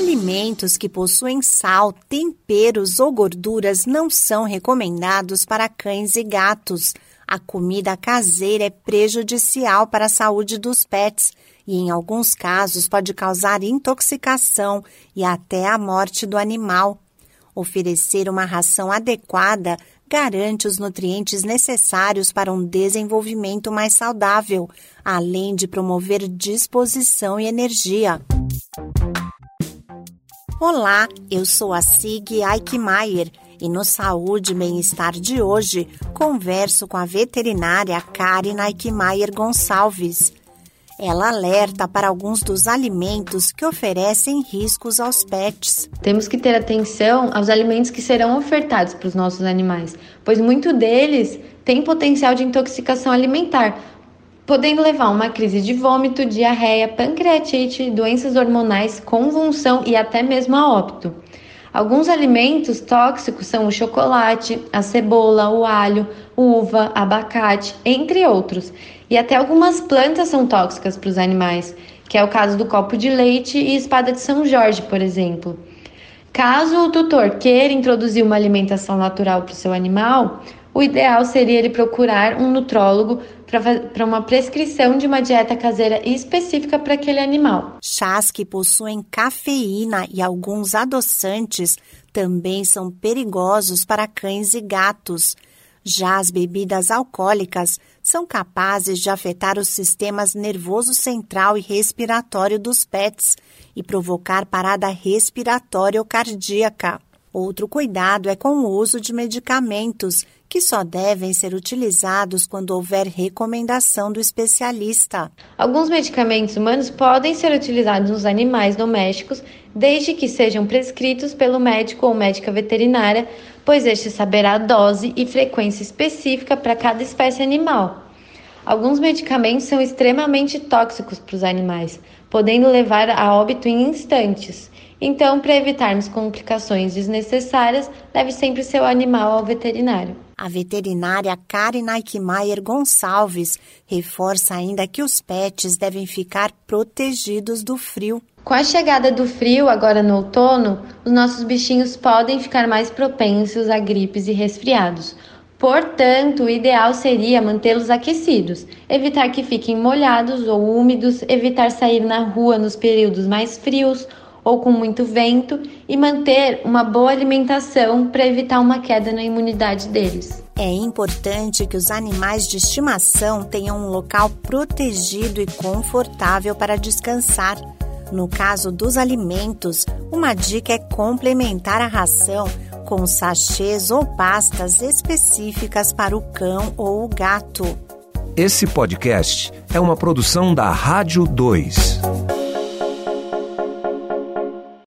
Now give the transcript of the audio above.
Alimentos que possuem sal, temperos ou gorduras não são recomendados para cães e gatos. A comida caseira é prejudicial para a saúde dos pets e, em alguns casos, pode causar intoxicação e até a morte do animal. Oferecer uma ração adequada garante os nutrientes necessários para um desenvolvimento mais saudável, além de promover disposição e energia. Olá, eu sou a Sig Eichmeier e no Saúde e Bem-Estar de hoje converso com a veterinária Karen Eichmeier Gonçalves. Ela alerta para alguns dos alimentos que oferecem riscos aos pets. Temos que ter atenção aos alimentos que serão ofertados para os nossos animais, pois muito deles tem potencial de intoxicação alimentar, podendo levar a uma crise de vômito, diarreia, pancreatite, doenças hormonais, convulsão e até mesmo a óbito. Alguns alimentos tóxicos são o chocolate, a cebola, o alho, uva, abacate, entre outros. E até algumas plantas são tóxicas para os animais, que é o caso do copo de leite e espada de São Jorge, por exemplo. Caso o tutor queira introduzir uma alimentação natural para o seu animal, o ideal seria ele procurar um nutrólogo para uma prescrição de uma dieta caseira específica para aquele animal. Chás que possuem cafeína e alguns adoçantes também são perigosos para cães e gatos. Já as bebidas alcoólicas são capazes de afetar os sistemas nervoso central e respiratório dos pets e provocar parada respiratória ou cardíaca. Outro cuidado é com o uso de medicamentos que só devem ser utilizados quando houver recomendação do especialista. Alguns medicamentos humanos podem ser utilizados nos animais domésticos, desde que sejam prescritos pelo médico ou médica veterinária, pois este saberá a dose e frequência específica para cada espécie animal. Alguns medicamentos são extremamente tóxicos para os animais, podendo levar a óbito em instantes. Então, para evitarmos complicações desnecessárias, leve sempre seu animal ao veterinário. A veterinária Karen Eichmeier Gonçalves reforça ainda que os pets devem ficar protegidos do frio. Com a chegada do frio agora no outono, os nossos bichinhos podem ficar mais propensos a gripes e resfriados. Portanto, o ideal seria mantê-los aquecidos, evitar que fiquem molhados ou úmidos, evitar sair na rua nos períodos mais frios ou com muito vento e manter uma boa alimentação para evitar uma queda na imunidade deles. É importante que os animais de estimação tenham um local protegido e confortável para descansar. No caso dos alimentos, uma dica é complementar a ração com sachês ou pastas específicas para o cão ou o gato. Esse podcast é uma produção da Rádio 2.